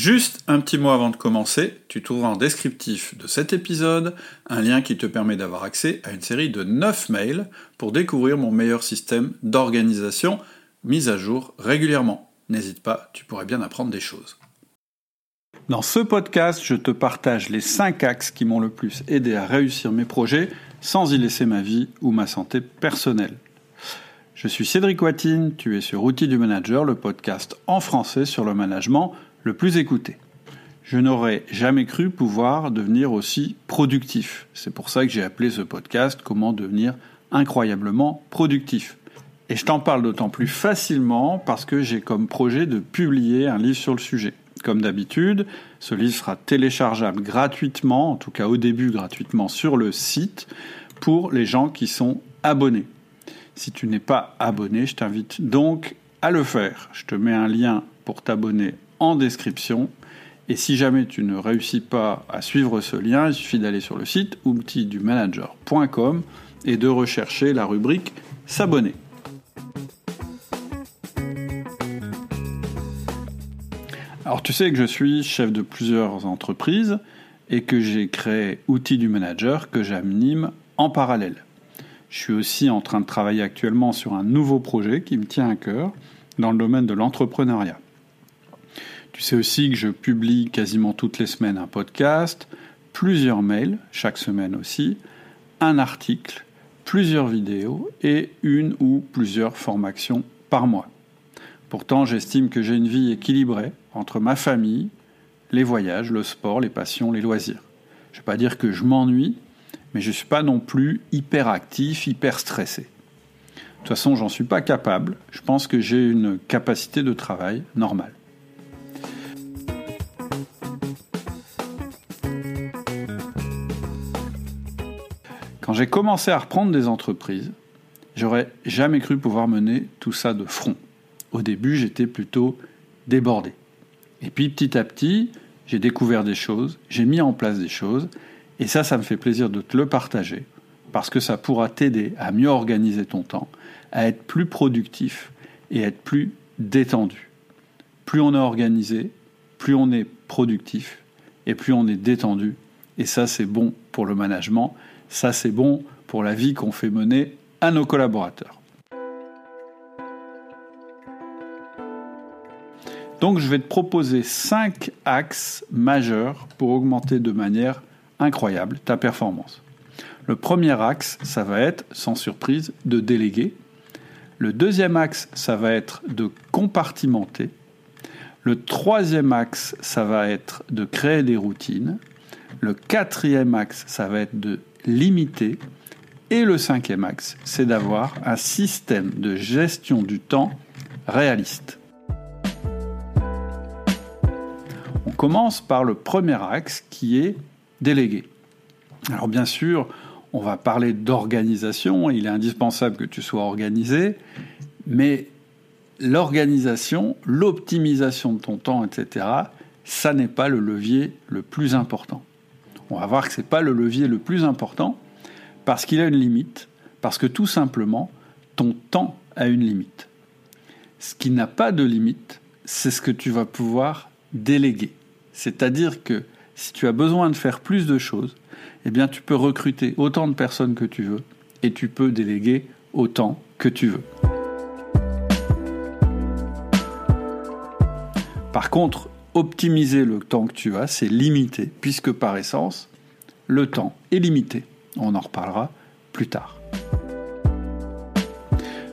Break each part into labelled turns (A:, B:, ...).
A: Juste un petit mot avant de commencer, tu trouveras en descriptif de cet épisode un lien qui te permet d'avoir accès à une série de 9 mails pour découvrir mon meilleur système d'organisation mis à jour régulièrement. N'hésite pas, tu pourrais bien apprendre des choses. Dans ce podcast, je te partage les 5 axes qui m'ont le plus aidé à réussir mes projets sans y laisser ma vie ou ma santé personnelle. Je suis Cédric Watine, tu es sur Outils du Manager, le podcast en français sur le management le plus écouté. Je n'aurais jamais cru pouvoir devenir aussi productif. C'est pour ça que j'ai appelé ce podcast Comment devenir incroyablement productif. Et je t'en parle d'autant plus facilement parce que j'ai comme projet de publier un livre sur le sujet. Comme d'habitude, ce livre sera téléchargeable gratuitement, en tout cas au début gratuitement sur le site, pour les gens qui sont abonnés. Si tu n'es pas abonné, je t'invite donc à le faire. Je te mets un lien pour t'abonner description. Et si jamais tu ne réussis pas à suivre ce lien, il suffit d'aller sur le site outildumanager.com et de rechercher la rubrique S'abonner. Alors tu sais que je suis chef de plusieurs entreprises et que j'ai créé Outils du Manager que j'anime en parallèle. Je suis aussi en train de travailler actuellement sur un nouveau projet qui me tient à cœur dans le domaine de l'entrepreneuriat. Tu sais aussi que je publie quasiment toutes les semaines un podcast, plusieurs mails, chaque semaine aussi, un article, plusieurs vidéos et une ou plusieurs formations par mois. Pourtant, j'estime que j'ai une vie équilibrée entre ma famille, les voyages, le sport, les passions, les loisirs. Je ne vais pas dire que je m'ennuie, mais je ne suis pas non plus hyper actif, hyper stressé. De toute façon, j'en suis pas capable. Je pense que j'ai une capacité de travail normale. Quand j'ai commencé à reprendre des entreprises, j'aurais jamais cru pouvoir mener tout ça de front. Au début, j'étais plutôt débordé. Et puis petit à petit, j'ai découvert des choses, j'ai mis en place des choses, et ça, ça me fait plaisir de te le partager, parce que ça pourra t'aider à mieux organiser ton temps, à être plus productif et à être plus détendu. Plus on est organisé, plus on est productif, et plus on est détendu, et ça, c'est bon pour le management, ça, c'est bon pour la vie qu'on fait mener à nos collaborateurs. Donc je vais te proposer 5 axes majeurs pour augmenter de manière incroyable ta performance. Le premier axe, ça va être, sans surprise, de déléguer. Le deuxième axe, ça va être de compartimenter. Le troisième axe, ça va être de créer des routines. Le quatrième axe, ça va être de limité. Et le cinquième axe, c'est d'avoir un système de gestion du temps réaliste. On commence par le premier axe qui est délégué. Alors bien sûr, on va parler d'organisation, il est indispensable que tu sois organisé, mais l'organisation, l'optimisation de ton temps, etc., ça n'est pas le levier le plus important on va voir que ce n'est pas le levier le plus important parce qu'il a une limite, parce que tout simplement, ton temps a une limite. Ce qui n'a pas de limite, c'est ce que tu vas pouvoir déléguer. C'est-à-dire que si tu as besoin de faire plus de choses, eh bien tu peux recruter autant de personnes que tu veux et tu peux déléguer autant que tu veux. Par contre, optimiser le temps que tu as, c'est limité, puisque par essence, le temps est limité. On en reparlera plus tard.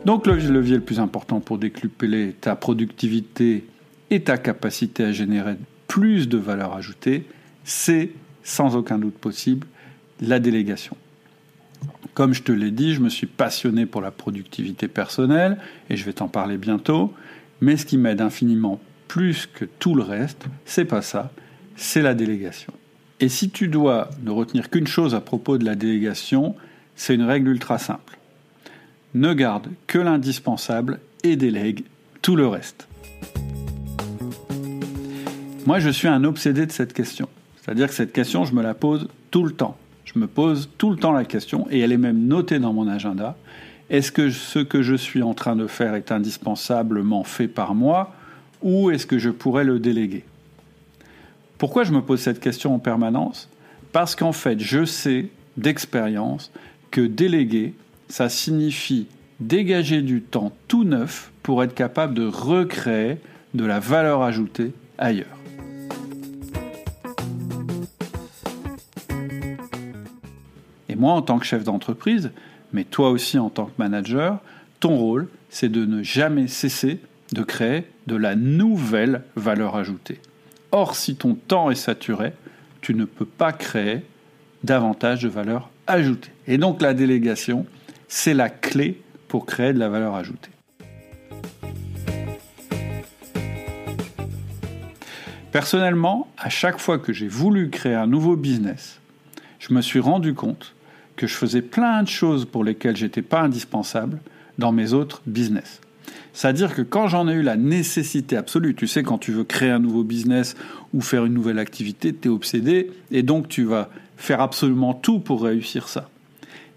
A: Donc le levier le plus important pour décupler ta productivité et ta capacité à générer plus de valeur ajoutée, c'est sans aucun doute possible la délégation. Comme je te l'ai dit, je me suis passionné pour la productivité personnelle et je vais t'en parler bientôt, mais ce qui m'aide infiniment plus que tout le reste, c'est pas ça, c'est la délégation. Et si tu dois ne retenir qu'une chose à propos de la délégation, c'est une règle ultra simple. Ne garde que l'indispensable et délègue tout le reste. Moi, je suis un obsédé de cette question. C'est-à-dire que cette question, je me la pose tout le temps. Je me pose tout le temps la question, et elle est même notée dans mon agenda. Est-ce que ce que je suis en train de faire est indispensablement fait par moi? Ou est-ce que je pourrais le déléguer? Pourquoi je me pose cette question en permanence? Parce qu'en fait, je sais d'expérience que déléguer, ça signifie dégager du temps tout neuf pour être capable de recréer de la valeur ajoutée ailleurs. Et moi, en tant que chef d'entreprise, mais toi aussi en tant que manager, ton rôle, c'est de ne jamais cesser de créer de la nouvelle valeur ajoutée. Or, si ton temps est saturé, tu ne peux pas créer davantage de valeur ajoutée. Et donc la délégation, c'est la clé pour créer de la valeur ajoutée. Personnellement, à chaque fois que j'ai voulu créer un nouveau business, je me suis rendu compte que je faisais plein de choses pour lesquelles j'étais pas indispensable dans mes autres business. C'est-à-dire que quand j'en ai eu la nécessité absolue, tu sais, quand tu veux créer un nouveau business ou faire une nouvelle activité, tu es obsédé et donc tu vas faire absolument tout pour réussir ça.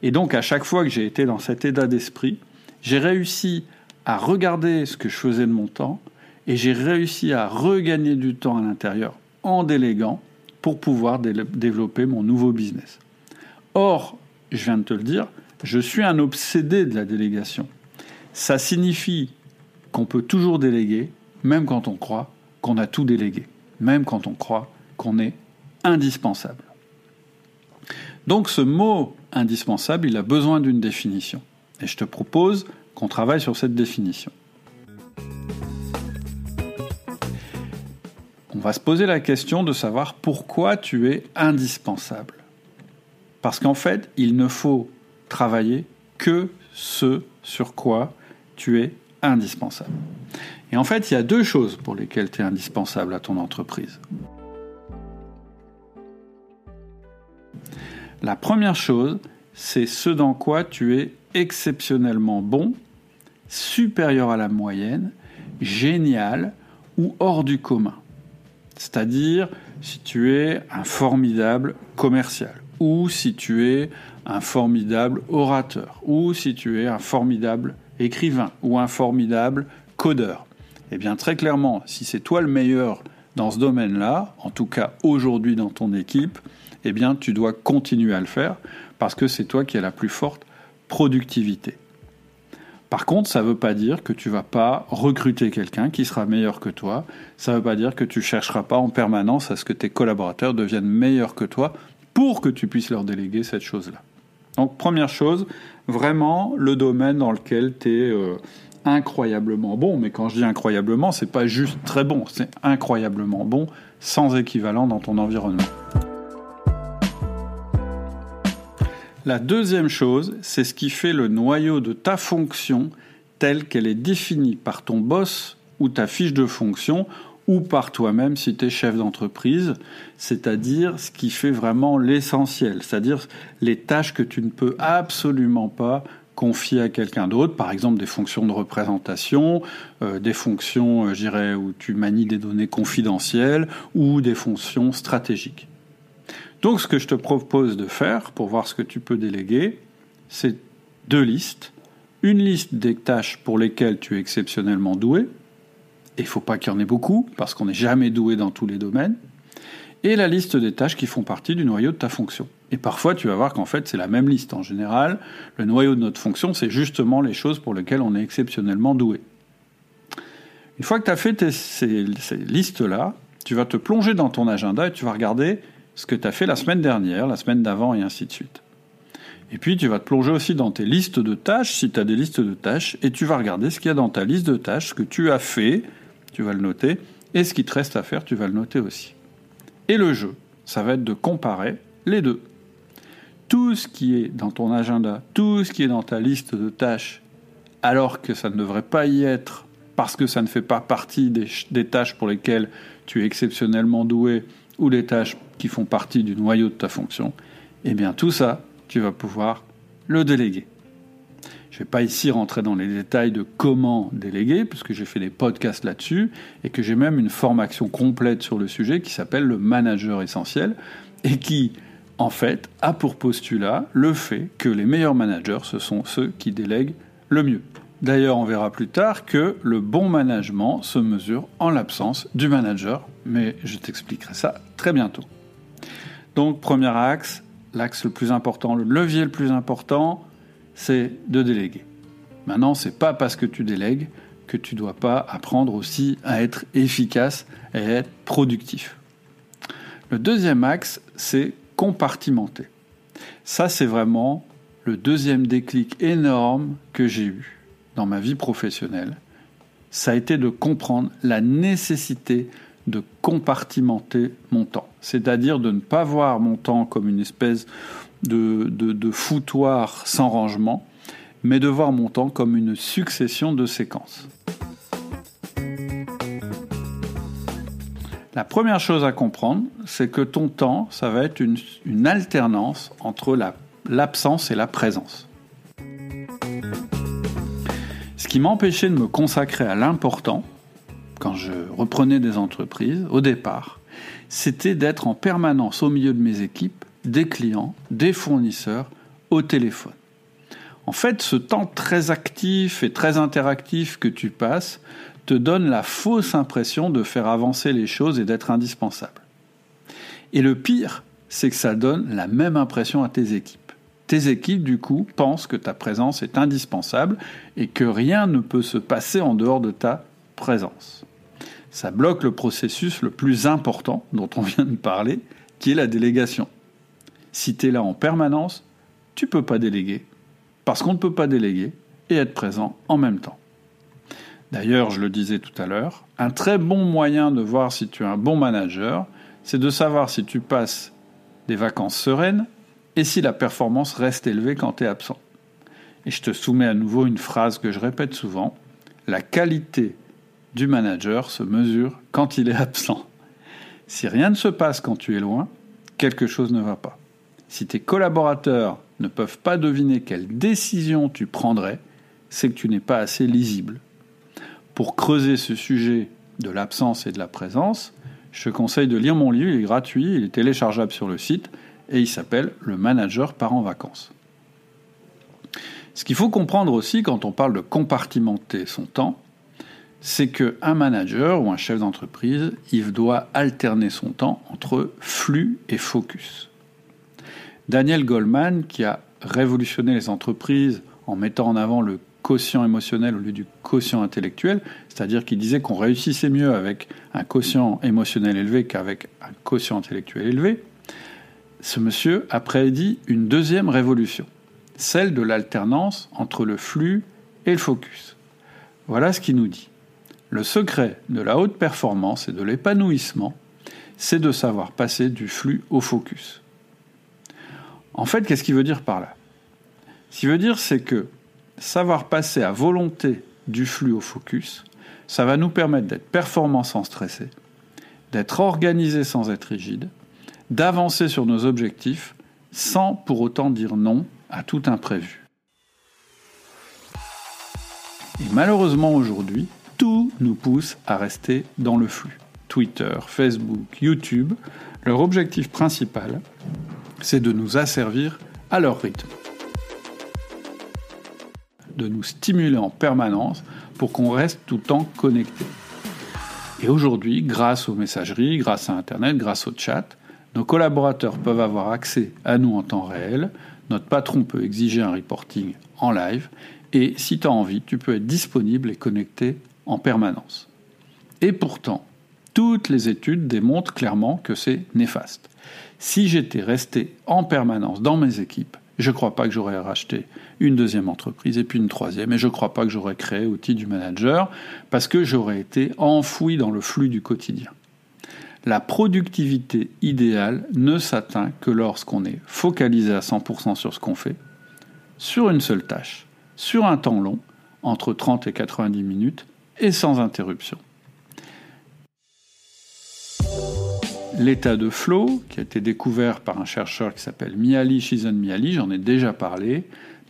A: Et donc à chaque fois que j'ai été dans cet état d'esprit, j'ai réussi à regarder ce que je faisais de mon temps et j'ai réussi à regagner du temps à l'intérieur en déléguant pour pouvoir développer mon nouveau business. Or, je viens de te le dire, je suis un obsédé de la délégation. Ça signifie qu'on peut toujours déléguer, même quand on croit qu'on a tout délégué, même quand on croit qu'on est indispensable. Donc ce mot indispensable, il a besoin d'une définition. Et je te propose qu'on travaille sur cette définition. On va se poser la question de savoir pourquoi tu es indispensable. Parce qu'en fait, il ne faut travailler que ce sur quoi tu es indispensable. Et en fait, il y a deux choses pour lesquelles tu es indispensable à ton entreprise. La première chose, c'est ce dans quoi tu es exceptionnellement bon, supérieur à la moyenne, génial ou hors du commun. C'est-à-dire si tu es un formidable commercial, ou si tu es un formidable orateur, ou si tu es un formidable écrivain ou un formidable codeur. Eh bien très clairement, si c'est toi le meilleur dans ce domaine-là, en tout cas aujourd'hui dans ton équipe, eh bien tu dois continuer à le faire parce que c'est toi qui as la plus forte productivité. Par contre, ça ne veut pas dire que tu vas pas recruter quelqu'un qui sera meilleur que toi. Ça ne veut pas dire que tu chercheras pas en permanence à ce que tes collaborateurs deviennent meilleurs que toi pour que tu puisses leur déléguer cette chose-là. Donc première chose, vraiment le domaine dans lequel tu es euh, incroyablement bon. Mais quand je dis incroyablement, c'est pas juste très bon, c'est incroyablement bon, sans équivalent dans ton environnement. La deuxième chose, c'est ce qui fait le noyau de ta fonction telle qu'elle est définie par ton boss ou ta fiche de fonction ou par toi-même si tu es chef d'entreprise, c'est-à-dire ce qui fait vraiment l'essentiel, c'est-à-dire les tâches que tu ne peux absolument pas confier à quelqu'un d'autre, par exemple des fonctions de représentation, euh, des fonctions, euh, je dirais, où tu manies des données confidentielles ou des fonctions stratégiques. Donc ce que je te propose de faire pour voir ce que tu peux déléguer, c'est deux listes. Une liste des tâches pour lesquelles tu es exceptionnellement doué, il ne faut pas qu'il y en ait beaucoup, parce qu'on n'est jamais doué dans tous les domaines, et la liste des tâches qui font partie du noyau de ta fonction. Et parfois, tu vas voir qu'en fait, c'est la même liste. En général, le noyau de notre fonction, c'est justement les choses pour lesquelles on est exceptionnellement doué. Une fois que tu as fait ces, ces listes-là, tu vas te plonger dans ton agenda et tu vas regarder ce que tu as fait la semaine dernière, la semaine d'avant, et ainsi de suite. Et puis tu vas te plonger aussi dans tes listes de tâches, si tu as des listes de tâches, et tu vas regarder ce qu'il y a dans ta liste de tâches, ce que tu as fait, tu vas le noter, et ce qui te reste à faire, tu vas le noter aussi. Et le jeu, ça va être de comparer les deux. Tout ce qui est dans ton agenda, tout ce qui est dans ta liste de tâches, alors que ça ne devrait pas y être parce que ça ne fait pas partie des, tâches pour lesquelles tu es exceptionnellement doué ou les tâches qui font partie du noyau de ta fonction, eh bien tout ça, tu vas pouvoir le déléguer. Je ne vais pas ici rentrer dans les détails de comment déléguer, puisque j'ai fait des podcasts là-dessus, et que j'ai même une formation complète sur le sujet qui s'appelle le manager essentiel, et qui, en fait, a pour postulat le fait que les meilleurs managers, ce sont ceux qui délèguent le mieux. D'ailleurs, on verra plus tard que le bon management se mesure en l'absence du manager, mais je t'expliquerai ça très bientôt. Donc, premier axe, l'axe le plus important, le levier le plus important, c'est de déléguer. Maintenant, c'est pas parce que tu délègues que tu dois pas apprendre aussi à être efficace et à être productif. Le deuxième axe, c'est compartimenter. Ça, c'est vraiment le deuxième déclic énorme que j'ai eu dans ma vie professionnelle. Ça a été de comprendre la nécessité de compartimenter mon temps. C'est-à-dire de ne pas voir mon temps comme une espèce de, foutoir sans rangement, mais de voir mon temps comme une succession de séquences. La première chose à comprendre, c'est que ton temps, ça va être une alternance entre l'absence et la présence. Ce qui m'empêchait de me consacrer à l'important, quand je reprenais des entreprises, au départ, c'était d'être en permanence au milieu de mes équipes, des clients, des fournisseurs, au téléphone. En fait, ce temps très actif et très interactif que tu passes te donne la fausse impression de faire avancer les choses et d'être indispensable. Et le pire, c'est que ça donne la même impression à tes équipes. Tes équipes, du coup, pensent que ta présence est indispensable et que rien ne peut se passer en dehors de ta présence ça bloque le processus le plus important dont on vient de parler, qui est la délégation. Si tu es là en permanence, tu ne peux pas déléguer, parce qu'on ne peut pas déléguer et être présent en même temps. D'ailleurs, je le disais tout à l'heure, un très bon moyen de voir si tu es un bon manager, c'est de savoir si tu passes des vacances sereines et si la performance reste élevée quand tu es absent. Et je te soumets à nouveau une phrase que je répète souvent, la qualité du manager se mesure quand il est absent. Si rien ne se passe quand tu es loin, quelque chose ne va pas. Si tes collaborateurs ne peuvent pas deviner quelle décision tu prendrais, c'est que tu n'es pas assez lisible. Pour creuser ce sujet de l'absence et de la présence, je te conseille de lire mon livre, il est gratuit, il est téléchargeable sur le site et il s'appelle Le manager part en vacances. Ce qu'il faut comprendre aussi quand on parle de compartimenter son temps, c'est qu'un manager ou un chef d'entreprise, il doit alterner son temps entre flux et focus. Daniel Goldman, qui a révolutionné les entreprises en mettant en avant le quotient émotionnel au lieu du quotient intellectuel, c'est-à-dire qu'il disait qu'on réussissait mieux avec un quotient émotionnel élevé qu'avec un quotient intellectuel élevé, ce monsieur a prédit une deuxième révolution, celle de l'alternance entre le flux et le focus. Voilà ce qu'il nous dit. Le secret de la haute performance et de l'épanouissement, c'est de savoir passer du flux au focus. En fait, qu'est-ce qu'il veut dire par là? Ce qu'il veut dire, c'est que savoir passer à volonté du flux au focus, ça va nous permettre d'être performants sans stresser, d'être organisés sans être rigide, d'avancer sur nos objectifs sans pour autant dire non à tout imprévu. Et malheureusement aujourd'hui, tout nous pousse à rester dans le flux. Twitter, Facebook, YouTube, leur objectif principal, c'est de nous asservir à leur rythme. De nous stimuler en permanence pour qu'on reste tout le temps connecté. Et aujourd'hui, grâce aux messageries, grâce à Internet, grâce au chat, nos collaborateurs peuvent avoir accès à nous en temps réel, notre patron peut exiger un reporting en live, et si tu as envie, tu peux être disponible et connecté en permanence. Et pourtant, toutes les études démontrent clairement que c'est néfaste. Si j'étais resté en permanence dans mes équipes, je ne crois pas que j'aurais racheté une deuxième entreprise et puis une troisième, et je ne crois pas que j'aurais créé outil du manager, parce que j'aurais été enfoui dans le flux du quotidien. La productivité idéale ne s'atteint que lorsqu'on est focalisé à 100% sur ce qu'on fait, sur une seule tâche, sur un temps long, entre 30 et 90 minutes, et sans interruption. L'état de flow, qui a été découvert par un chercheur qui s'appelle Miali Shizan Miali, j'en ai déjà parlé,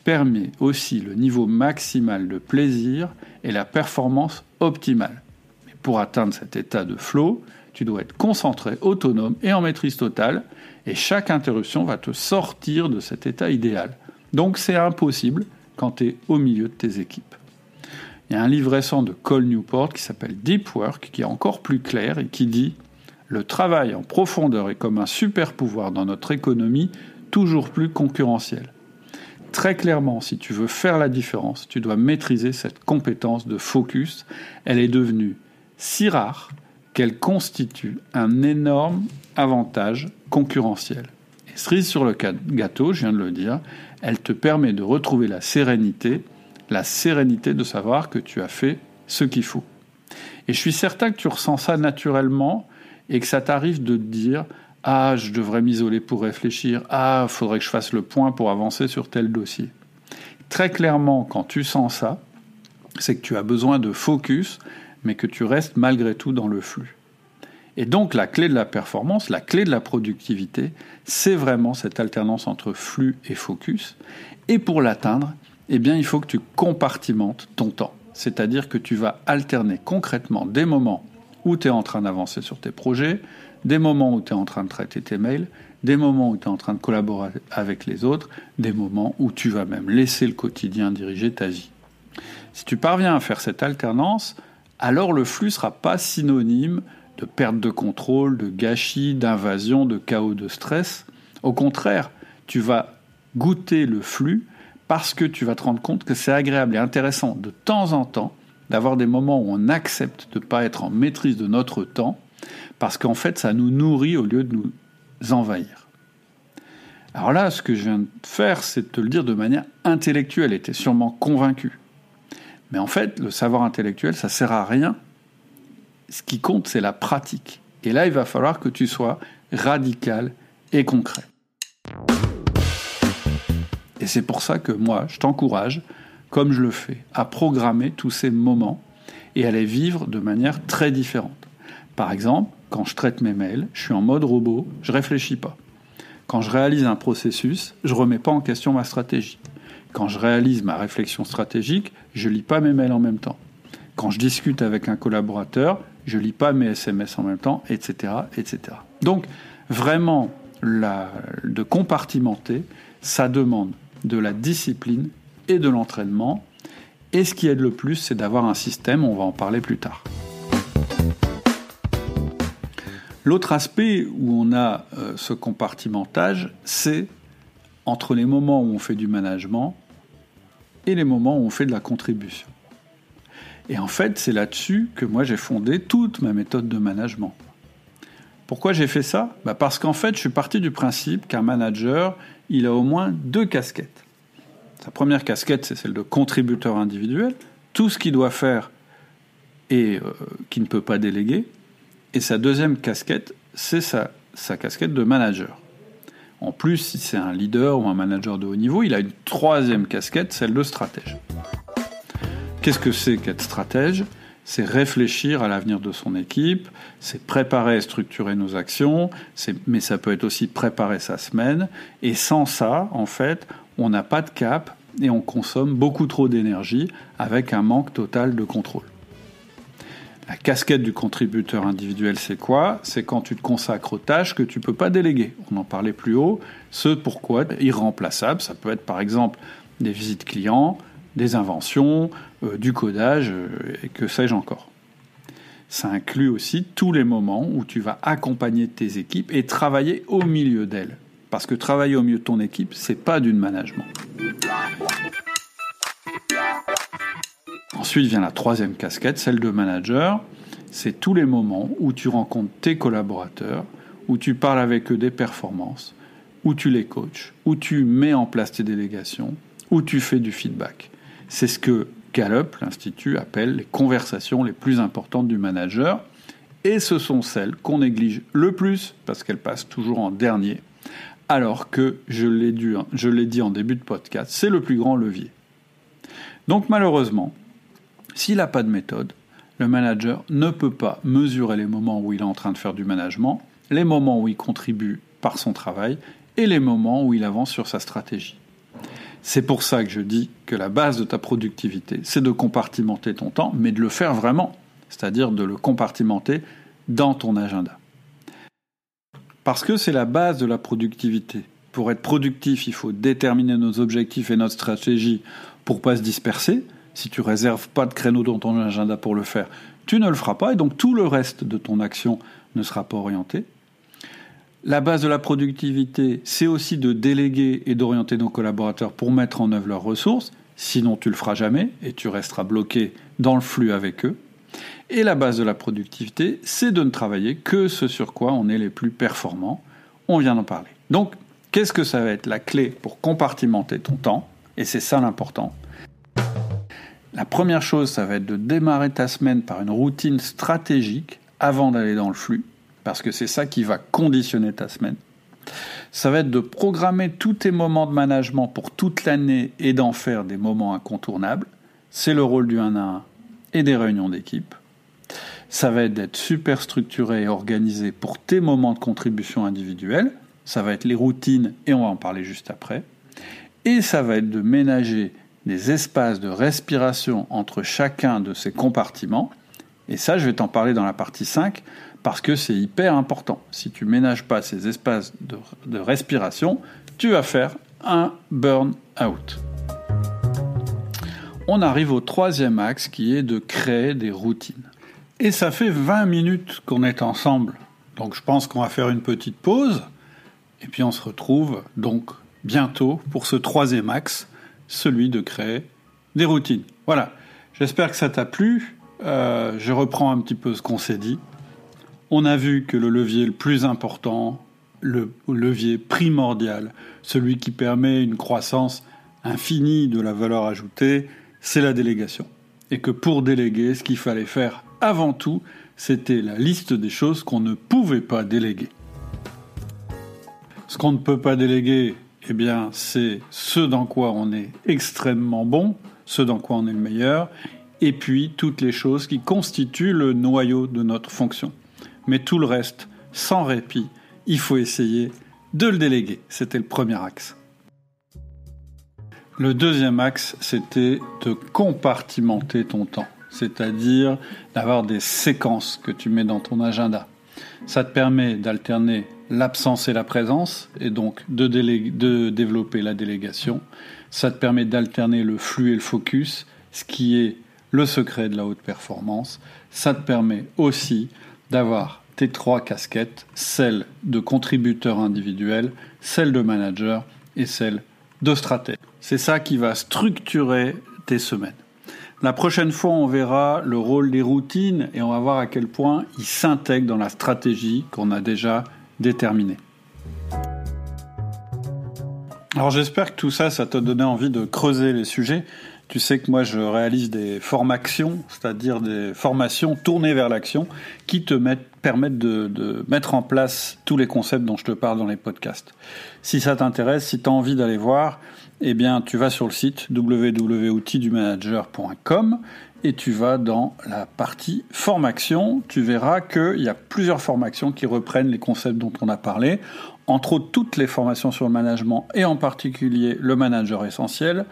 A: permet aussi le niveau maximal de plaisir et la performance optimale. Mais pour atteindre cet état de flow, tu dois être concentré, autonome et en maîtrise totale, et chaque interruption va te sortir de cet état idéal. Donc c'est impossible quand tu es au milieu de tes équipes. Il y a un livre récent de Cole Newport qui s'appelle Deep Work, qui est encore plus clair et qui dit Le travail en profondeur est comme un super pouvoir dans notre économie toujours plus concurrentielle. Très clairement, si tu veux faire la différence, tu dois maîtriser cette compétence de focus. Elle est devenue si rare qu'elle constitue un énorme avantage concurrentiel. Et cerise sur le gâteau, je viens de le dire, elle te permet de retrouver la sérénité, la sérénité de savoir que tu as fait ce qu'il faut. Et je suis certain que tu ressens ça naturellement et que ça t'arrive de te dire Ah, je devrais m'isoler pour réfléchir. Ah, faudrait que je fasse le point pour avancer sur tel dossier. Très clairement, quand tu sens ça, c'est que tu as besoin de focus, mais que tu restes malgré tout dans le flux. Et donc la clé de la performance, la clé de la productivité, c'est vraiment cette alternance entre flux et focus. Et pour l'atteindre, eh bien, il faut que tu compartimentes ton temps. C'est-à-dire que tu vas alterner concrètement des moments où tu es en train d'avancer sur tes projets, des moments où tu es en train de traiter tes mails, des moments où tu es en train de collaborer avec les autres, des moments où tu vas même laisser le quotidien diriger ta vie. Si tu parviens à faire cette alternance, alors le flux sera pas synonyme de perte de contrôle, de gâchis, d'invasion, de chaos, de stress. Au contraire, tu vas goûter le flux parce que tu vas te rendre compte que c'est agréable et intéressant de temps en temps d'avoir des moments où on accepte de ne pas être en maîtrise de notre temps, parce qu'en fait ça nous nourrit au lieu de nous envahir. Alors là, ce que je viens de faire, c'est de te le dire de manière intellectuelle, et tu es sûrement convaincu. Mais en fait, le savoir intellectuel, ça sert à rien ce qui compte, c'est la pratique. Et là, il va falloir que tu sois radical et concret. Et c'est pour ça que moi, je t'encourage, comme je le fais, à programmer tous ces moments et à les vivre de manière très différente. Par exemple, quand je traite mes mails, je suis en mode robot, je réfléchis pas. Quand je réalise un processus, je remets pas en question ma stratégie. Quand je réalise ma réflexion stratégique, je lis pas mes mails en même temps. Quand je discute avec un collaborateur, je lis pas mes SMS en même temps, etc., etc. Donc, vraiment, de compartimenter, ça demande de la discipline et de l'entraînement. Et ce qui aide le plus, c'est d'avoir un système, on va en parler plus tard. L'autre aspect où on a euh, ce compartimentage, c'est entre les moments où on fait du management et les moments où on fait de la contribution. Et en fait, c'est là-dessus que moi j'ai fondé toute ma méthode de management. Pourquoi j'ai fait ça? Bah Parce qu'en fait, je suis parti du principe qu'un manager, il a au moins deux casquettes. Sa première casquette, c'est celle de contributeur individuel, tout ce qu'il doit faire et euh, qu'il ne peut pas déléguer. Et sa deuxième casquette, c'est sa, sa casquette de manager. En plus, si c'est un leader ou un manager de haut niveau, il a une troisième casquette, celle de stratège. Qu'est-ce que c'est qu'être stratège? C'est réfléchir à l'avenir de son équipe, c'est préparer et structurer nos actions, mais ça peut être aussi préparer sa semaine. Et sans ça, en fait, on n'a pas de cap et on consomme beaucoup trop d'énergie avec un manque total de contrôle. La casquette du contributeur individuel, c'est quoi? C'est quand tu te consacres aux tâches que tu ne peux pas déléguer. On en parlait plus haut. Ce pourquoi irremplaçable, ça peut être par exemple des visites clients, des inventions, euh, du codage, euh, et que sais-je encore. Ça inclut aussi tous les moments où tu vas accompagner tes équipes et travailler au milieu d'elles. Parce que travailler au milieu de ton équipe, c'est pas du management. Ensuite vient la troisième casquette, celle de manager. C'est tous les moments où tu rencontres tes collaborateurs, où tu parles avec eux des performances, où tu les coaches, où tu mets en place tes délégations, où tu fais du feedback. C'est ce que Gallup, l'Institut, appelle les conversations les plus importantes du manager. Et ce sont celles qu'on néglige le plus parce qu'elles passent toujours en dernier. Alors que, je l'ai dit en début de podcast, c'est le plus grand levier. Donc malheureusement, s'il n'a pas de méthode, le manager ne peut pas mesurer les moments où il est en train de faire du management, les moments où il contribue par son travail et les moments où il avance sur sa stratégie. C'est pour ça que je dis que la base de ta productivité, c'est de compartimenter ton temps, mais de le faire vraiment, c'est-à-dire de le compartimenter dans ton agenda. Parce que c'est la base de la productivité. Pour être productif, il faut déterminer nos objectifs et notre stratégie pour pas se disperser. si tu réserves pas de créneau dans ton agenda pour le faire, tu ne le feras pas et donc tout le reste de ton action ne sera pas orienté. La base de la productivité, c'est aussi de déléguer et d'orienter nos collaborateurs pour mettre en œuvre leurs ressources, sinon tu le feras jamais et tu resteras bloqué dans le flux avec eux. Et la base de la productivité, c'est de ne travailler que ce sur quoi on est les plus performants. On vient d'en parler. Donc, qu'est-ce que ça va être la clé pour compartimenter ton temps? Et c'est ça l'important. La première chose, ça va être de démarrer ta semaine par une routine stratégique avant d'aller dans le flux, parce que c'est ça qui va conditionner ta semaine. Ça va être de programmer tous tes moments de management pour toute l'année et d'en faire des moments incontournables. C'est le rôle du 1 à 1 et des réunions d'équipe. Ça va être d'être super structuré et organisé pour tes moments de contribution individuelle. Ça va être les routines et on va en parler juste après. Et ça va être de ménager des espaces de respiration entre chacun de ces compartiments. Et ça, je vais t'en parler dans la partie 5 parce que c'est hyper important. Si tu ménages pas ces espaces de, de respiration, tu vas faire un burn-out on arrive au troisième axe qui est de créer des routines. Et ça fait 20 minutes qu'on est ensemble. Donc je pense qu'on va faire une petite pause. Et puis on se retrouve donc bientôt pour ce troisième axe, celui de créer des routines. Voilà, j'espère que ça t'a plu. Euh, je reprends un petit peu ce qu'on s'est dit. On a vu que le levier le plus important, le levier primordial, celui qui permet une croissance infinie de la valeur ajoutée, c'est la délégation. Et que pour déléguer, ce qu'il fallait faire avant tout, c'était la liste des choses qu'on ne pouvait pas déléguer. Ce qu'on ne peut pas déléguer, eh bien, c'est ce dans quoi on est extrêmement bon, ce dans quoi on est le meilleur, et puis toutes les choses qui constituent le noyau de notre fonction. Mais tout le reste, sans répit, il faut essayer de le déléguer. C'était le premier axe. Le deuxième axe, c'était de compartimenter ton temps, c'est-à-dire d'avoir des séquences que tu mets dans ton agenda. Ça te permet d'alterner l'absence et la présence, et donc de, développer la délégation. Ça te permet d'alterner le flux et le focus, ce qui est le secret de la haute performance. Ça te permet aussi d'avoir tes trois casquettes, celle de contributeur individuel, celle de manager et celle de stratège. C'est ça qui va structurer tes semaines. La prochaine fois, on verra le rôle des routines et on va voir à quel point ils s'intègrent dans la stratégie qu'on a déjà déterminée. Alors j'espère que tout ça, ça t'a donné envie de creuser les sujets. Tu sais que moi, je réalise des formations, c'est-à-dire des formations tournées vers l'action, qui te permettent de, de, mettre en place tous les concepts dont je te parle dans les podcasts. Si ça t'intéresse, si tu as envie d'aller voir, eh bien, tu vas sur le site www.outildumanager.com et tu vas dans la partie formation. Tu verras qu'il y a plusieurs formations qui reprennent les concepts dont on a parlé, entre autres toutes les formations sur le management et en particulier le manager essentiel.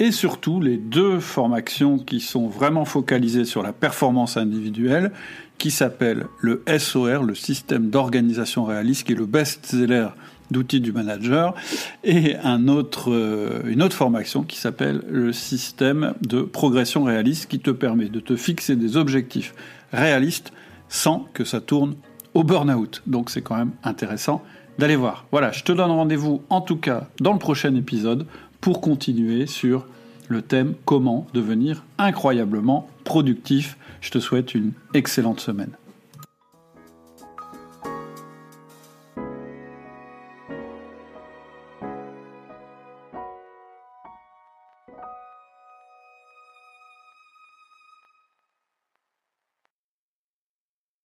A: Et surtout les deux formations qui sont vraiment focalisées sur la performance individuelle, qui s'appellent le SOR, le système d'organisation réaliste, qui est le best-seller d'outils du manager, et euh, une autre formation qui s'appelle le système de progression réaliste, qui te permet de te fixer des objectifs réalistes sans que ça tourne au burn-out. Donc c'est quand même intéressant d'aller voir. Voilà, je te donne rendez-vous en tout cas dans le prochain épisode pour continuer sur le thème comment devenir incroyablement productif. Je te souhaite une excellente semaine.